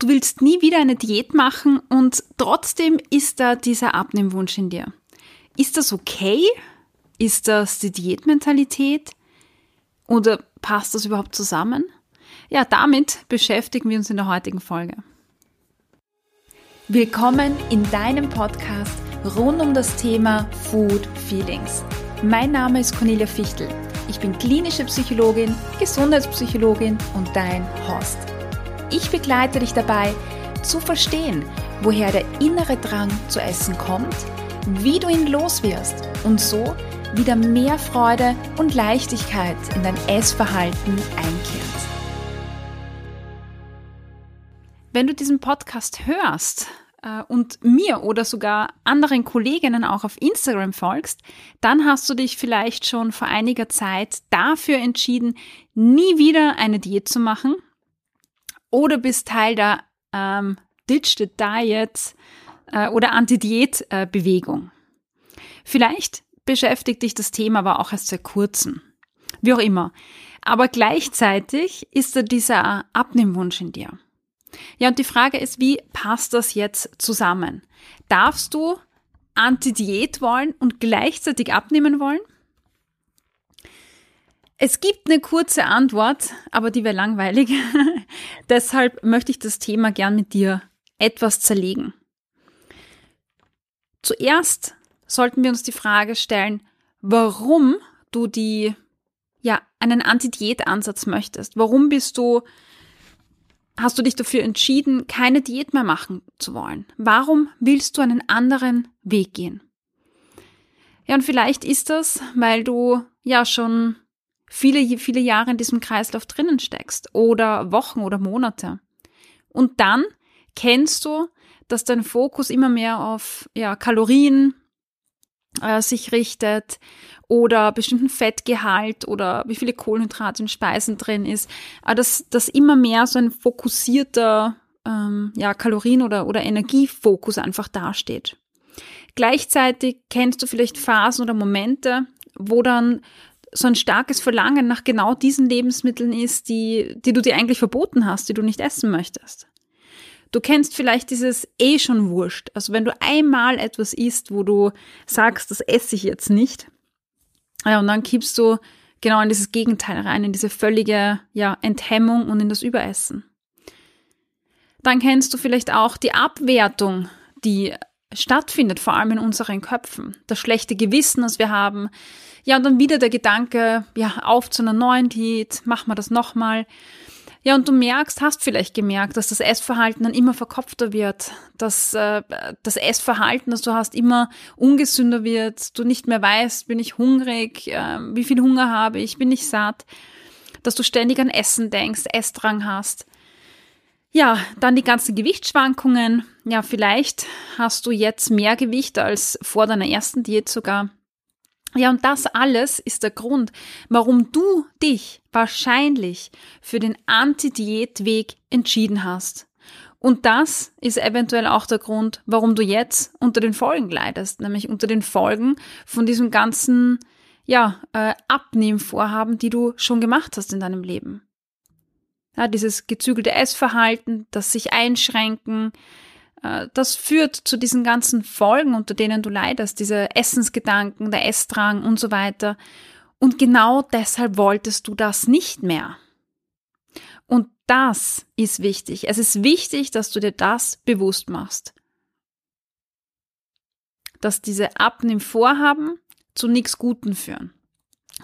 du willst nie wieder eine Diät machen und trotzdem ist da dieser Abnehmwunsch in dir. Ist das okay? Ist das die Diätmentalität? Oder passt das überhaupt zusammen? Ja, damit beschäftigen wir uns in der heutigen Folge. Willkommen in deinem Podcast rund um das Thema Food Feelings. Mein Name ist Cornelia Fichtel. Ich bin klinische Psychologin, Gesundheitspsychologin und dein Host. Ich begleite dich dabei, zu verstehen, woher der innere Drang zu essen kommt, wie du ihn loswirst und so wieder mehr Freude und Leichtigkeit in dein Essverhalten einkehrt. Wenn du diesen Podcast hörst, äh, und mir oder sogar anderen Kolleginnen auch auf Instagram folgst, dann hast du dich vielleicht schon vor einiger Zeit dafür entschieden, nie wieder eine Diät zu machen oder bist Teil der ähm, Digital Diet äh, oder Anti-Diät-Bewegung. Vielleicht beschäftigt dich das Thema aber auch erst seit kurzem. Wie auch immer. Aber gleichzeitig ist da dieser Abnehmwunsch in dir. Ja, und die Frage ist, wie passt das jetzt zusammen? Darfst du Anti-Diät wollen und gleichzeitig abnehmen wollen? Es gibt eine kurze Antwort, aber die wäre langweilig. Deshalb möchte ich das Thema gern mit dir etwas zerlegen. Zuerst sollten wir uns die Frage stellen, warum du die, ja, einen Anti-Diät-Ansatz möchtest. Warum bist du, hast du dich dafür entschieden, keine Diät mehr machen zu wollen? Warum willst du einen anderen Weg gehen? Ja, und vielleicht ist das, weil du ja schon viele, viele Jahre in diesem Kreislauf drinnen steckst oder Wochen oder Monate. Und dann kennst du, dass dein Fokus immer mehr auf ja, Kalorien äh, sich richtet oder bestimmten Fettgehalt oder wie viele Kohlenhydrate in Speisen drin ist, aber dass, dass immer mehr so ein fokussierter ähm, ja, Kalorien- oder, oder Energiefokus einfach dasteht. Gleichzeitig kennst du vielleicht Phasen oder Momente, wo dann so ein starkes Verlangen nach genau diesen Lebensmitteln ist, die, die du dir eigentlich verboten hast, die du nicht essen möchtest. Du kennst vielleicht dieses eh schon wurscht. Also wenn du einmal etwas isst, wo du sagst, das esse ich jetzt nicht, ja, und dann kippst du genau in dieses Gegenteil rein, in diese völlige ja, Enthemmung und in das Überessen. Dann kennst du vielleicht auch die Abwertung, die stattfindet, vor allem in unseren Köpfen. Das schlechte Gewissen, das wir haben, ja, und dann wieder der Gedanke, ja, auf zu einer neuen Diät, mach mal das nochmal. Ja, und du merkst, hast vielleicht gemerkt, dass das Essverhalten dann immer verkopfter wird, dass äh, das Essverhalten, das du hast, immer ungesünder wird, du nicht mehr weißt, bin ich hungrig, äh, wie viel Hunger habe ich, bin ich satt, dass du ständig an Essen denkst, Essdrang hast. Ja, dann die ganzen Gewichtsschwankungen. Ja, vielleicht hast du jetzt mehr Gewicht als vor deiner ersten Diät sogar. Ja, und das alles ist der Grund, warum du dich wahrscheinlich für den Anti-Diät-Weg entschieden hast. Und das ist eventuell auch der Grund, warum du jetzt unter den Folgen leidest, nämlich unter den Folgen von diesem ganzen, ja, äh, Abnehmvorhaben, die du schon gemacht hast in deinem Leben. Ja, dieses gezügelte Essverhalten, das sich einschränken, äh, das führt zu diesen ganzen Folgen, unter denen du leidest, diese Essensgedanken, der Essdrang und so weiter. Und genau deshalb wolltest du das nicht mehr. Und das ist wichtig. Es ist wichtig, dass du dir das bewusst machst. Dass diese Abnehmvorhaben zu nichts Guten führen.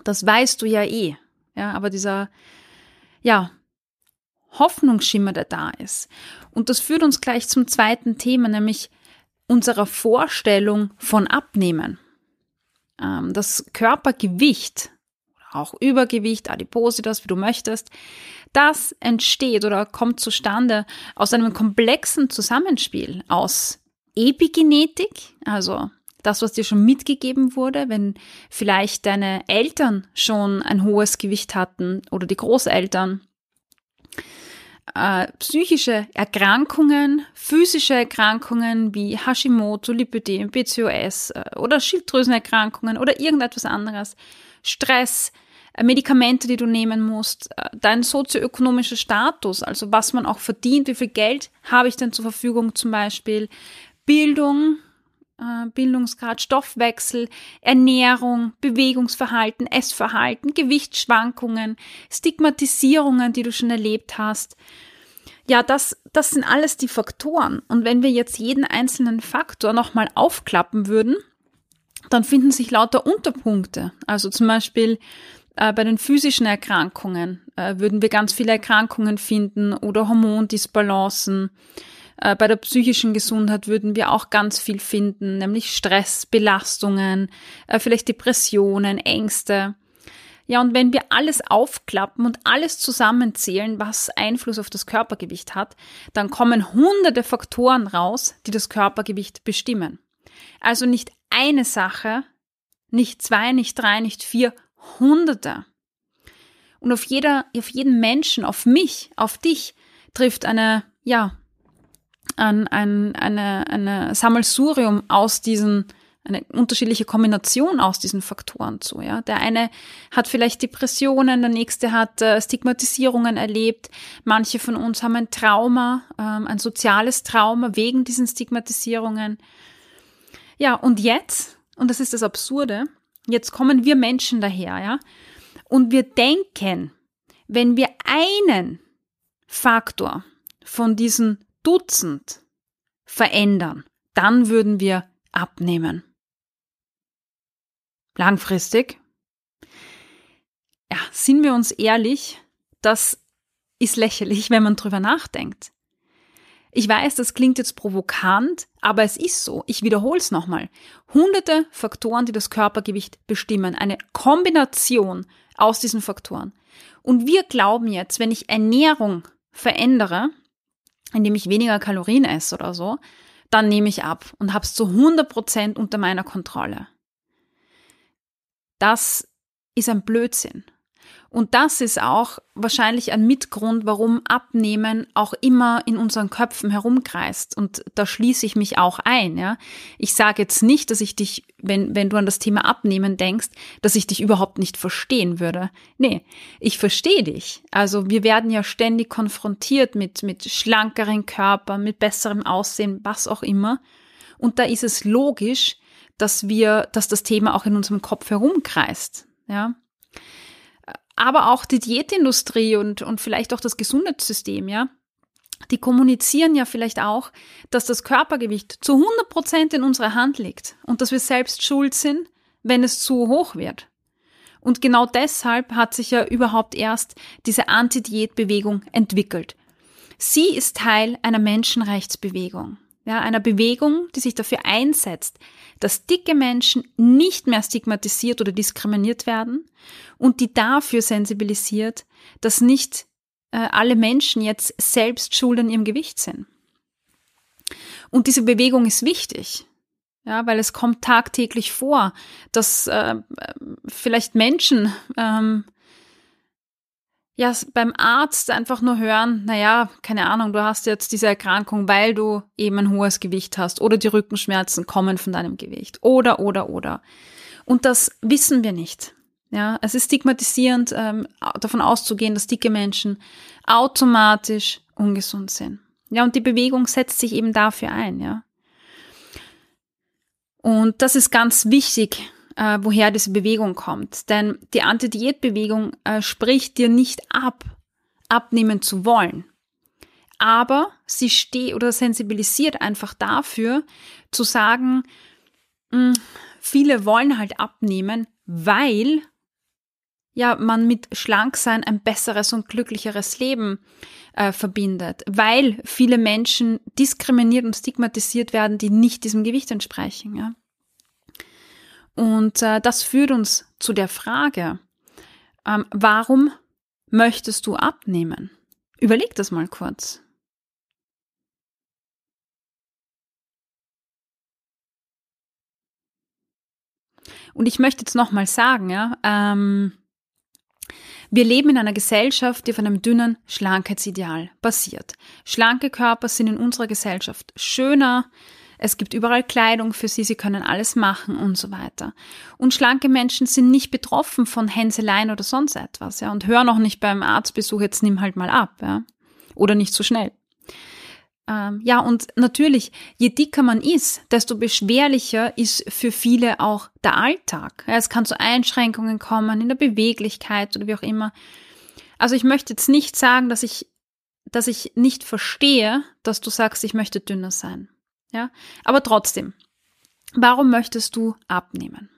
Das weißt du ja eh. Ja, aber dieser, ja, Hoffnungsschimmer, der da ist. Und das führt uns gleich zum zweiten Thema, nämlich unserer Vorstellung von Abnehmen. Ähm, das Körpergewicht, auch Übergewicht, Adipositas, wie du möchtest, das entsteht oder kommt zustande aus einem komplexen Zusammenspiel aus Epigenetik, also das, was dir schon mitgegeben wurde, wenn vielleicht deine Eltern schon ein hohes Gewicht hatten oder die Großeltern äh, psychische Erkrankungen, physische Erkrankungen wie Hashimoto, Lipödem, PCOS äh, oder Schilddrüsenerkrankungen oder irgendetwas anderes, Stress, äh, Medikamente, die du nehmen musst, dein sozioökonomischer Status, also was man auch verdient, wie viel Geld habe ich denn zur Verfügung zum Beispiel, Bildung, Bildungsgrad, Stoffwechsel, Ernährung, Bewegungsverhalten, Essverhalten, Gewichtsschwankungen, Stigmatisierungen, die du schon erlebt hast. Ja, das, das sind alles die Faktoren. Und wenn wir jetzt jeden einzelnen Faktor nochmal aufklappen würden, dann finden sich lauter Unterpunkte. Also zum Beispiel äh, bei den physischen Erkrankungen äh, würden wir ganz viele Erkrankungen finden oder Hormondisbalancen. Äh, bei der psychischen Gesundheit würden wir auch ganz viel finden, nämlich Stress, Belastungen, äh, vielleicht Depressionen, Ängste. Ja, und wenn wir alles aufklappen und alles zusammenzählen, was Einfluss auf das Körpergewicht hat, dann kommen hunderte Faktoren raus, die das Körpergewicht bestimmen. Also nicht eine Sache, nicht zwei, nicht drei, nicht vier, hunderte. Und auf jeder, auf jeden Menschen, auf mich, auf dich trifft eine, ja, ein, ein, eine, eine Sammelsurium aus diesen, eine unterschiedliche Kombination aus diesen Faktoren zu. Ja. Der eine hat vielleicht Depressionen, der nächste hat äh, Stigmatisierungen erlebt. Manche von uns haben ein Trauma, ähm, ein soziales Trauma wegen diesen Stigmatisierungen. Ja, und jetzt, und das ist das Absurde, jetzt kommen wir Menschen daher, ja, und wir denken, wenn wir einen Faktor von diesen Dutzend verändern, dann würden wir abnehmen. Langfristig? Ja, sind wir uns ehrlich, das ist lächerlich, wenn man drüber nachdenkt. Ich weiß, das klingt jetzt provokant, aber es ist so. Ich wiederhole es nochmal. Hunderte Faktoren, die das Körpergewicht bestimmen. Eine Kombination aus diesen Faktoren. Und wir glauben jetzt, wenn ich Ernährung verändere, indem ich weniger Kalorien esse oder so, dann nehme ich ab und habe es zu 100 Prozent unter meiner Kontrolle. Das ist ein Blödsinn. Und das ist auch wahrscheinlich ein Mitgrund, warum Abnehmen auch immer in unseren Köpfen herumkreist. Und da schließe ich mich auch ein. Ja? Ich sage jetzt nicht, dass ich dich, wenn, wenn du an das Thema Abnehmen denkst, dass ich dich überhaupt nicht verstehen würde. Nee, ich verstehe dich. Also wir werden ja ständig konfrontiert mit, mit schlankeren Körpern, mit besserem Aussehen, was auch immer. Und da ist es logisch, dass wir, dass das Thema auch in unserem Kopf herumkreist. Ja aber auch die Diätindustrie und, und vielleicht auch das Gesundheitssystem, ja. Die kommunizieren ja vielleicht auch, dass das Körpergewicht zu 100 Prozent in unserer Hand liegt und dass wir selbst schuld sind, wenn es zu hoch wird. Und genau deshalb hat sich ja überhaupt erst diese Anti-Diät-Bewegung entwickelt. Sie ist Teil einer Menschenrechtsbewegung ja, einer Bewegung, die sich dafür einsetzt, dass dicke Menschen nicht mehr stigmatisiert oder diskriminiert werden und die dafür sensibilisiert, dass nicht äh, alle Menschen jetzt selbst schuld an ihrem Gewicht sind. Und diese Bewegung ist wichtig, ja, weil es kommt tagtäglich vor, dass äh, vielleicht Menschen ähm, ja, beim Arzt einfach nur hören, naja, keine Ahnung, du hast jetzt diese Erkrankung, weil du eben ein hohes Gewicht hast oder die Rückenschmerzen kommen von deinem Gewicht oder, oder, oder. Und das wissen wir nicht. Ja, es ist stigmatisierend, ähm, davon auszugehen, dass dicke Menschen automatisch ungesund sind. Ja, und die Bewegung setzt sich eben dafür ein, ja. Und das ist ganz wichtig, äh, woher diese Bewegung kommt. Denn die Anti-Diät-Bewegung äh, spricht dir nicht ab, abnehmen zu wollen. Aber sie steht oder sensibilisiert einfach dafür, zu sagen, mh, hm, viele wollen halt abnehmen, weil ja man mit Schlanksein ein besseres und glücklicheres Leben äh, verbindet, weil viele Menschen diskriminiert und stigmatisiert werden, die nicht diesem Gewicht entsprechen. Ja. Und äh, das führt uns zu der Frage, ähm, warum möchtest du abnehmen? Überleg das mal kurz. Und ich möchte jetzt nochmal sagen, ja, ähm, wir leben in einer Gesellschaft, die auf einem dünnen Schlankheitsideal basiert. Schlanke Körper sind in unserer Gesellschaft schöner, Es gibt überall Kleidung für sie, sie können alles machen und so weiter. Und schlanke Menschen sind nicht betroffen von Hänseleien oder sonst etwas, ja, und hören auch nicht beim Arztbesuch, jetzt nimm halt mal ab, ja. Oder nicht so schnell. Ähm, ja, und natürlich, je dicker man ist, desto beschwerlicher ist für viele auch der Alltag. Es kann zu Einschränkungen kommen in der Beweglichkeit oder wie auch immer. Also ich möchte jetzt nicht sagen, dass ich, dass ich nicht verstehe, dass du sagst, ich möchte dünner sein. Ja, aber trotzdem, warum möchtest du abnehmen?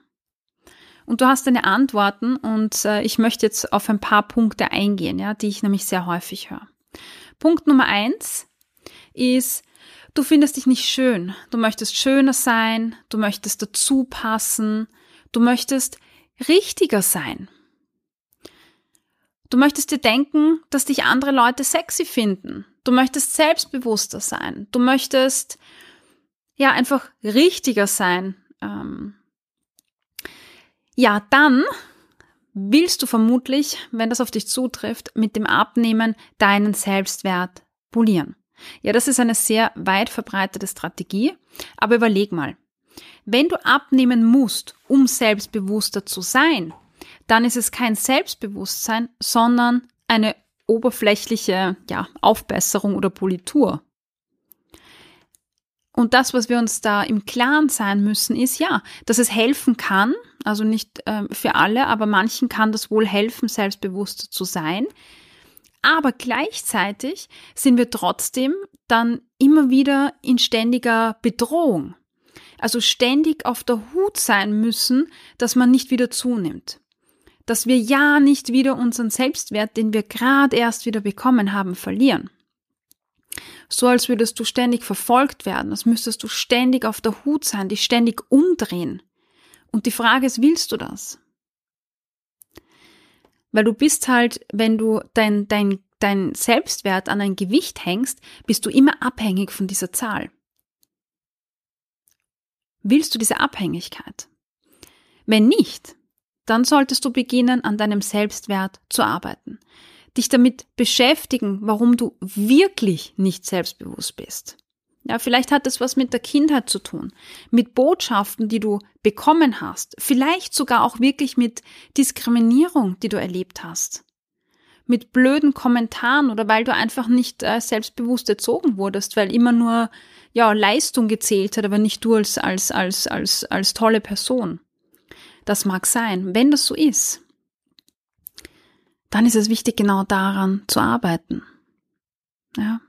Und du hast deine Antworten und äh, ich möchte jetzt auf ein paar Punkte eingehen, ja, die ich nämlich sehr häufig höre. Punkt Nummer eins ist, du findest dich nicht schön. Du möchtest schöner sein, du möchtest dazu passen, du möchtest richtiger sein. Du möchtest dir denken, dass dich andere Leute sexy finden. Du möchtest selbstbewusster sein. Du möchtest ja einfach richtiger sein. Ähm ja, dann willst du vermutlich, wenn das auf dich zutrifft, mit dem Abnehmen deinen Selbstwert polieren. Ja, das ist eine sehr weit verbreitete Strategie, aber überleg mal. Wenn du abnehmen musst, um selbstbewusster zu sein, dann ist es kein Selbstbewusstsein, sondern eine oberflächliche ja, Aufbesserung oder Politur. Und das, was wir uns da im Klaren sein müssen, ist ja, dass es helfen kann, also nicht äh, für alle, aber manchen kann das wohl helfen, selbstbewusster zu sein. Aber gleichzeitig sind wir trotzdem dann immer wieder in ständiger Bedrohung. Also ständig auf der Hut sein müssen, dass man nicht wieder zunimmt. Dass wir ja nicht wieder unseren Selbstwert, den wir gerade erst wieder bekommen haben, verlieren so als würdest du ständig verfolgt werden, als müsstest du ständig auf der Hut sein, dich ständig umdrehen. Und die Frage ist, willst du das? Weil du bist halt, wenn du dein, dein, dein Selbstwert an ein Gewicht hängst, bist du immer abhängig von dieser Zahl. Willst du diese Abhängigkeit? Wenn nicht, dann solltest du beginnen, an deinem Selbstwert zu arbeiten dich damit beschäftigen, warum du wirklich nicht selbstbewusst bist. Ja, vielleicht hat es was mit der Kindheit zu tun, mit Botschaften, die du bekommen hast, vielleicht sogar auch wirklich mit Diskriminierung, die du erlebt hast, mit blöden Kommentaren oder weil du einfach nicht äh, selbstbewusst erzogen wurdest, weil immer nur ja Leistung gezählt hat, aber nicht du als als als als als tolle Person. Das mag sein, wenn das so ist dann ist es wichtig, genau daran zu arbeiten. Ja.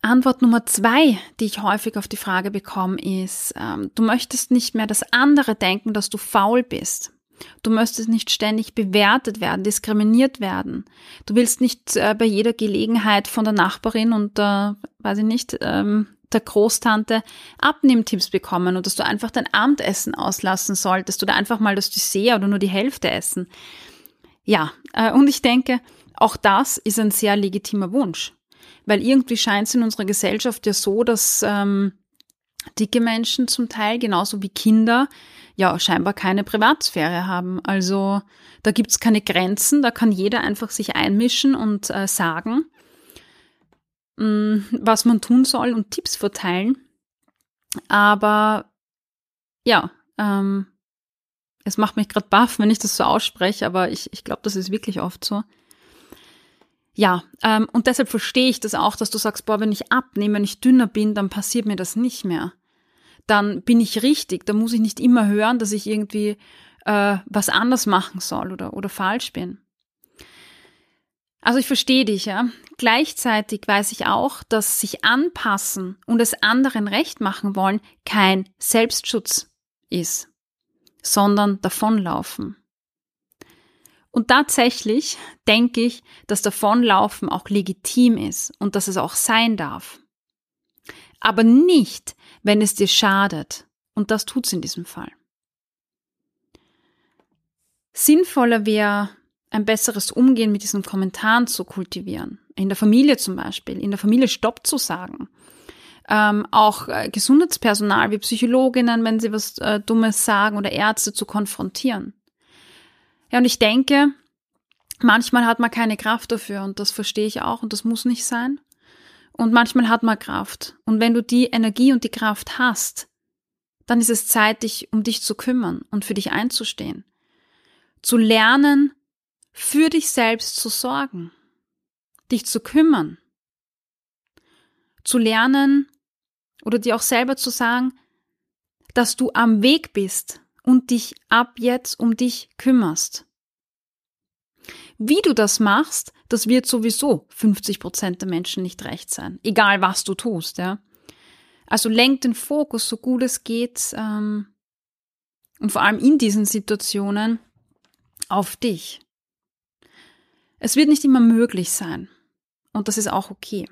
Antwort Nummer zwei, die ich häufig auf die Frage bekomme, ist, ähm, du möchtest nicht mehr, dass andere denken, dass du faul bist. Du möchtest nicht ständig bewertet werden, diskriminiert werden. Du willst nicht äh, bei jeder Gelegenheit von der Nachbarin und der, weiß ich nicht, ähm, der Großtante Abnehmtipps bekommen und dass du einfach dein Abendessen auslassen solltest oder einfach mal das Dessert oder nur die Hälfte essen. Ja, äh, und ich denke, auch das ist ein sehr legitimer Wunsch, weil irgendwie scheint es in unserer Gesellschaft ja so, dass ähm, dicke Menschen zum Teil genauso wie Kinder ja scheinbar keine Privatsphäre haben. Also da gibt's keine Grenzen, da kann jeder einfach sich einmischen und äh, sagen, was man tun soll und Tipps verteilen. Aber ja, ähm, es macht mich gerade baff, wenn ich das so ausspreche, aber ich, ich glaube, das ist wirklich oft so. Ja, ähm, und deshalb verstehe ich das auch, dass du sagst, boah, wenn ich abnehme, wenn ich dünner bin, dann passiert mir das nicht mehr. Dann bin ich richtig, da muss ich nicht immer hören, dass ich irgendwie äh, was anders machen soll oder, oder falsch bin. Also ich verstehe dich, ja. Gleichzeitig weiß ich auch, dass sich anpassen und es anderen recht machen wollen kein Selbstschutz ist, sondern davonlaufen. Und tatsächlich denke ich, dass davonlaufen auch legitim ist und dass es auch sein darf. Aber nicht, wenn es dir schadet. Und das tut es in diesem Fall. Sinnvoller wäre ein besseres Umgehen mit diesen Kommentaren zu kultivieren. In der Familie zum Beispiel, in der Familie Stopp zu sagen. Ähm, auch äh, Gesundheitspersonal wie Psychologinnen, wenn sie was äh, Dummes sagen oder Ärzte zu konfrontieren. Ja, und ich denke, manchmal hat man keine Kraft dafür und das verstehe ich auch und das muss nicht sein. Und manchmal hat man Kraft. Und wenn du die Energie und die Kraft hast, dann ist es Zeit, dich um dich zu kümmern und für dich einzustehen. Zu lernen, für dich selbst zu sorgen. Dich zu kümmern. Zu lernen oder dir auch selber zu sagen, dass du am Weg bist und dich ab jetzt um dich kümmerst. Wie du das machst, das wird sowieso 50 Prozent der Menschen nicht recht sein. Egal was du tust, ja. Also lenk den Fokus so gut es geht ähm, und vor allem in diesen Situationen auf dich. Es wird nicht immer möglich sein und das ist auch okay.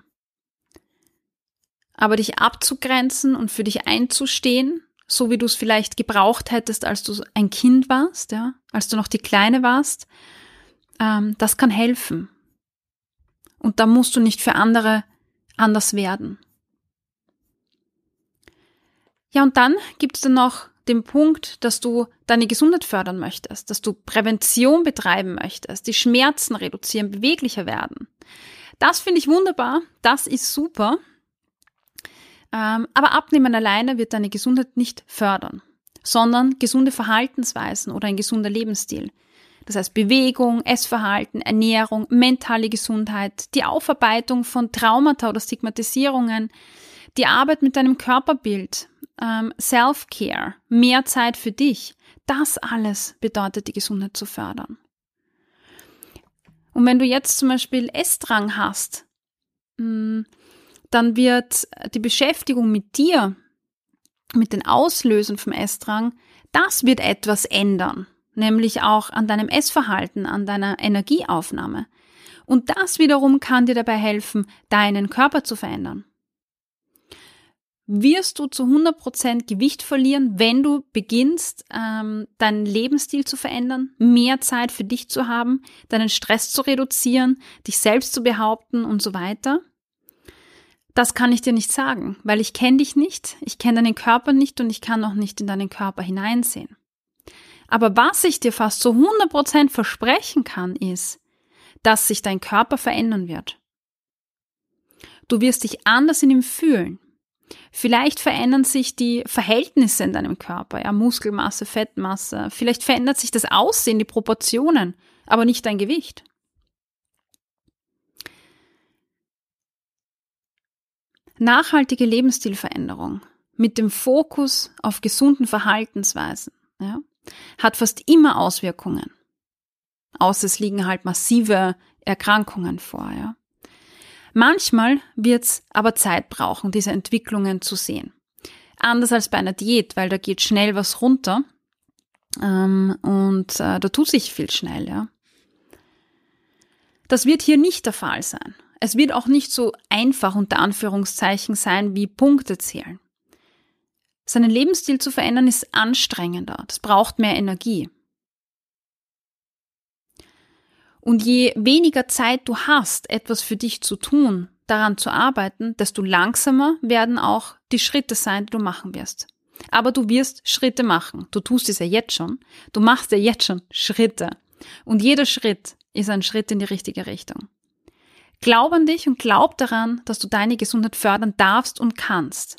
Aber dich abzugrenzen und für dich einzustehen, so wie du es vielleicht gebraucht hättest, als du ein Kind warst, ja, als du noch die Kleine warst, ähm, das kann helfen. Und da musst du nicht für andere anders werden. Ja, und dann gibt es dann noch den Punkt, dass du deine Gesundheit fördern möchtest, dass du Prävention betreiben möchtest, die Schmerzen reduzieren, beweglicher werden. Das finde ich wunderbar, das ist super. Ähm, aber Abnehmen alleine wird deine Gesundheit nicht fördern, sondern gesunde Verhaltensweisen oder ein gesunder Lebensstil. Das heißt Bewegung, Essverhalten, Ernährung, mentale Gesundheit, die Aufarbeitung von Traumata oder Stigmatisierungen, die Arbeit mit deinem Körperbild, ähm, Self-Care, mehr Zeit für dich. Das alles bedeutet die Gesundheit zu fördern. Und wenn du jetzt zum Beispiel Essdrang hast, mm, dann wird die Beschäftigung mit dir, mit den Auslösen vom Essdrang, das wird etwas ändern nämlich auch an deinem Essverhalten, an deiner Energieaufnahme. Und das wiederum kann dir dabei helfen, deinen Körper zu verändern. Wirst du zu 100% Gewicht verlieren, wenn du beginnst, ähm, deinen Lebensstil zu verändern, mehr Zeit für dich zu haben, deinen Stress zu reduzieren, dich selbst zu behaupten und so weiter? Das kann ich dir nicht sagen, weil ich kenne dich nicht, ich kenne deinen Körper nicht und ich kann auch nicht in deinen Körper hineinsehen. Aber was ich dir fast zu 100% versprechen kann, ist, dass sich dein Körper verändern wird. Du wirst dich anders in ihm fühlen. Vielleicht verändern sich die Verhältnisse in deinem Körper, ja, Muskelmasse, Fettmasse. Vielleicht verändert sich das Aussehen, die Proportionen, aber nicht dein Gewicht. Nachhaltige Lebensstilveränderung mit dem Fokus auf gesunden Verhaltensweisen, ja, hat fast immer Auswirkungen. Außer es liegen halt massive Erkrankungen vor, ja. Manchmal wird's aber Zeit brauchen, diese Entwicklungen zu sehen. Anders als bei einer Diät, weil da geht schnell was runter ähm, und äh, da tut sich viel schnell, ja. Das wird hier nicht der Fall sein. Es wird auch nicht so einfach unter Anführungszeichen sein wie Punkte zählen. Seinen Lebensstil zu verändern ist anstrengender. Das braucht mehr Energie. Und je weniger Zeit du hast, etwas für dich zu tun, daran zu arbeiten, desto langsamer werden auch die Schritte sein, die du machen wirst. Aber du wirst Schritte machen. Du tust es ja jetzt schon. Du machst ja jetzt schon Schritte. Und jeder Schritt ist ein Schritt in die richtige Richtung. Glaub an dich und glaub daran, dass du deine Gesundheit fördern darfst und kannst.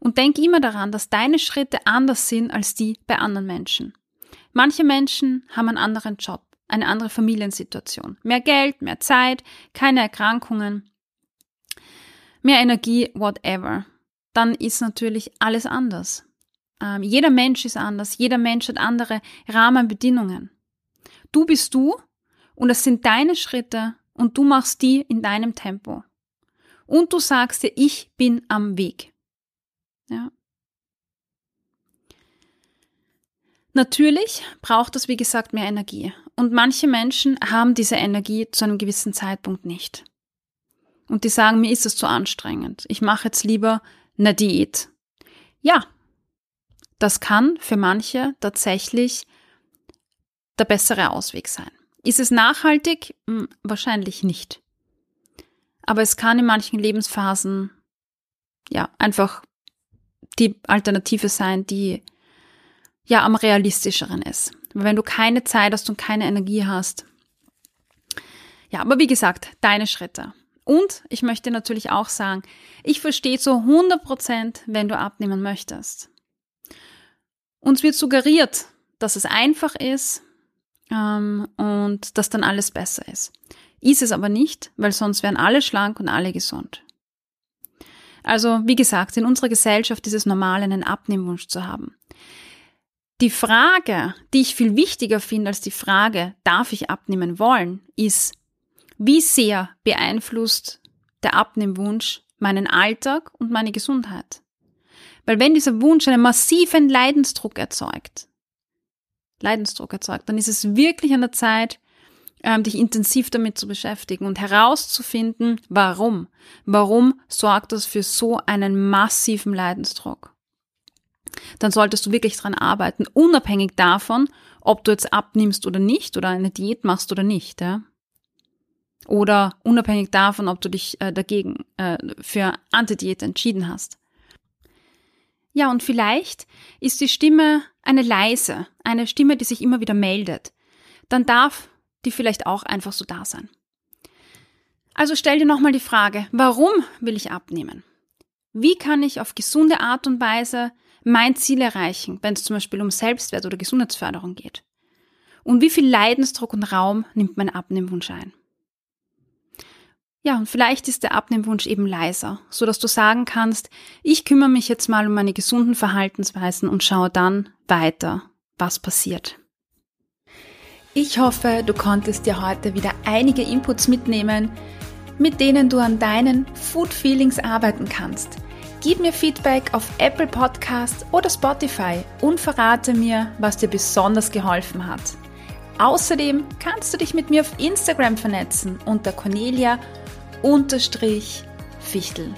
Und denk immer daran, dass deine Schritte anders sind als die bei anderen Menschen. Manche Menschen haben einen anderen Job, eine andere Familiensituation, mehr Geld, mehr Zeit, keine Erkrankungen, mehr Energie, whatever. Dann ist natürlich alles anders. Ähm, jeder Mensch ist anders, jeder Mensch hat andere Rahmenbedingungen. Du bist du und es sind deine Schritte und du machst die in deinem Tempo. Und du sagst dir, ich bin am Weg. Ja. Natürlich braucht es, wie gesagt, mehr Energie. Und manche Menschen haben diese Energie zu einem gewissen Zeitpunkt nicht. Und die sagen, mir ist es zu anstrengend. Ich mache jetzt lieber eine Diät. Ja, das kann für manche tatsächlich der bessere Ausweg sein. Ist es nachhaltig? Hm, wahrscheinlich nicht. Aber es kann in manchen Lebensphasen ja einfach die Alternative sein, die ja am realistischeren ist. Wenn du keine Zeit hast und keine Energie hast. Ja, aber wie gesagt, deine Schritte. Und ich möchte natürlich auch sagen, ich verstehe zu 100 Prozent, wenn du abnehmen möchtest. Uns wird suggeriert, dass es einfach ist ähm, und dass dann alles besser ist. Ist es aber nicht, weil sonst wären alle schlank und alle gesund. Also, wie gesagt, in unserer Gesellschaft ist es normal, einen Abnehmwunsch zu haben. Die Frage, die ich viel wichtiger finde als die Frage, darf ich abnehmen wollen, ist, wie sehr beeinflusst der Abnehmwunsch meinen Alltag und meine Gesundheit? Weil wenn dieser Wunsch einen massiven Leidensdruck erzeugt, Leidensdruck erzeugt, dann ist es wirklich an der Zeit, ähm, dich intensiv damit zu beschäftigen und herauszufinden, warum. Warum sorgt das für so einen massiven Leidensdruck? Dann solltest du wirklich dran arbeiten, unabhängig davon, ob du jetzt abnimmst oder nicht oder eine Diät machst oder nicht. Ja? Oder unabhängig davon, ob du dich äh, dagegen äh, für Antidiät entschieden hast. Ja, und vielleicht ist die Stimme eine leise, eine Stimme, die sich immer wieder meldet. Dann darf die vielleicht auch einfach so da sein. Also stell dir nochmal die Frage, warum will ich abnehmen? Wie kann ich auf gesunde Art und Weise mein Ziel erreichen, wenn es zum Beispiel um Selbstwert oder Gesundheitsförderung geht? Und wie viel Leidensdruck und Raum nimmt mein Abnehmwunsch ein? Ja, und vielleicht ist der Abnehmwunsch eben leiser, so dass du sagen kannst, ich kümmere mich jetzt mal um meine gesunden Verhaltensweisen und schaue dann weiter, was passiert. Ich hoffe, du konntest dir heute wieder einige Inputs mitnehmen, mit denen du an deinen Food Feelings arbeiten kannst. Gib mir Feedback auf Apple Podcast oder Spotify und verrate mir, was dir besonders geholfen hat. Außerdem kannst du dich mit mir auf Instagram vernetzen unter Cornelia unterstrich Fichtel.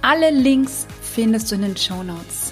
Alle Links findest du in den Show Notes.